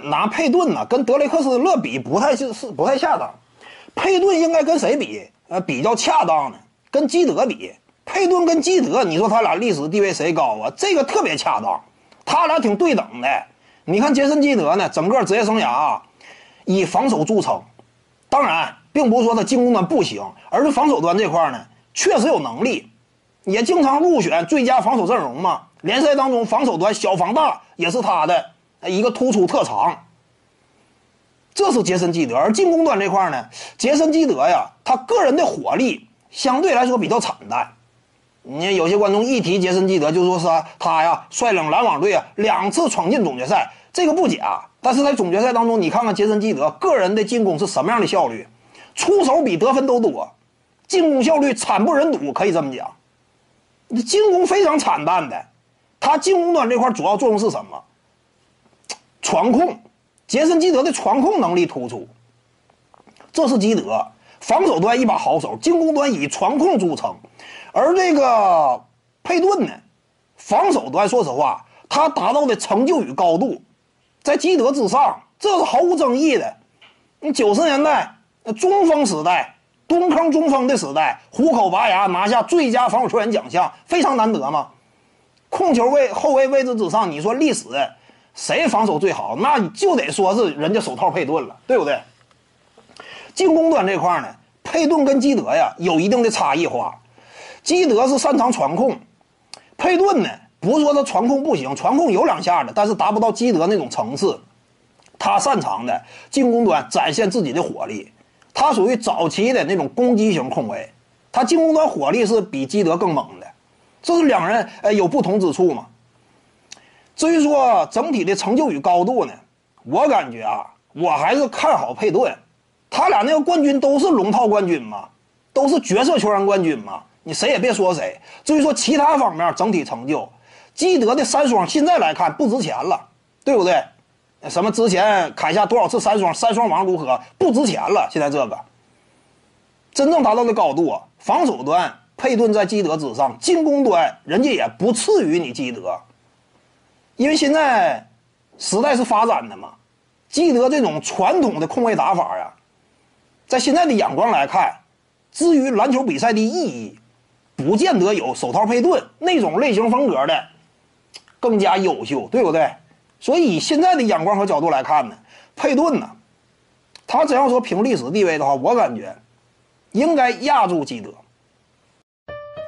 拿佩顿呢跟德雷克斯勒比不太是是不太恰当，佩顿应该跟谁比？呃，比较恰当的跟基德比。佩顿跟基德，你说他俩历史地位谁高啊？这个特别恰当，他俩挺对等的。你看杰森基德呢，整个职业生涯啊，以防守著称。当然，并不是说他进攻端不行，而是防守端这块呢，确实有能力，也经常入选最佳防守阵容嘛。联赛当中防守端小防大也是他的一个突出特长。这是杰森基德，而进攻端这块呢，杰森基德呀，他个人的火力相对来说比较惨淡。你有些观众一提杰森基德，就说是他呀率领篮网队啊两次闯进总决赛，这个不假。但是在总决赛当中，你看看杰森基德个人的进攻是什么样的效率，出手比得分都多，进攻效率惨不忍睹，可以这么讲。进攻非常惨淡的，他进攻端这块主要作用是什么？传控，杰森基德的传控能力突出，这是基德。防守端一把好手，进攻端以传控著称。而这个佩顿呢，防守端说实话，他达到的成就与高度，在基德之上，这是毫无争议的。你九十年代中锋时代，蹲坑中锋的时代，虎口拔牙拿下最佳防守球员奖项，非常难得嘛。控球位后卫位置之上，你说历史谁防守最好，那就得说是人家手套佩顿了，对不对？进攻端这块呢，佩顿跟基德呀有一定的差异化。基德是擅长传控，佩顿呢不是说他传控不行，传控有两下的，但是达不到基德那种层次。他擅长的进攻端展现自己的火力，他属于早期的那种攻击型控卫，他进攻端火力是比基德更猛的，这是两人呃有不同之处嘛。至于说整体的成就与高度呢，我感觉啊，我还是看好佩顿，他俩那个冠军都是龙套冠军嘛，都是角色球员冠军嘛。你谁也别说谁。至于说其他方面整体成就，基德的三双现在来看不值钱了，对不对？什么之前砍下多少次三双，三双王如何不值钱了？现在这个真正达到的高度，防守端佩顿在基德之上，进攻端人家也不次于你基德。因为现在时代是发展的嘛，基德这种传统的控卫打法呀，在现在的眼光来看，至于篮球比赛的意义。不见得有手套佩顿那种类型风格的更加优秀，对不对？所以以现在的眼光和角度来看呢，佩顿呢，他只要说凭历史地位的话，我感觉应该压住基德。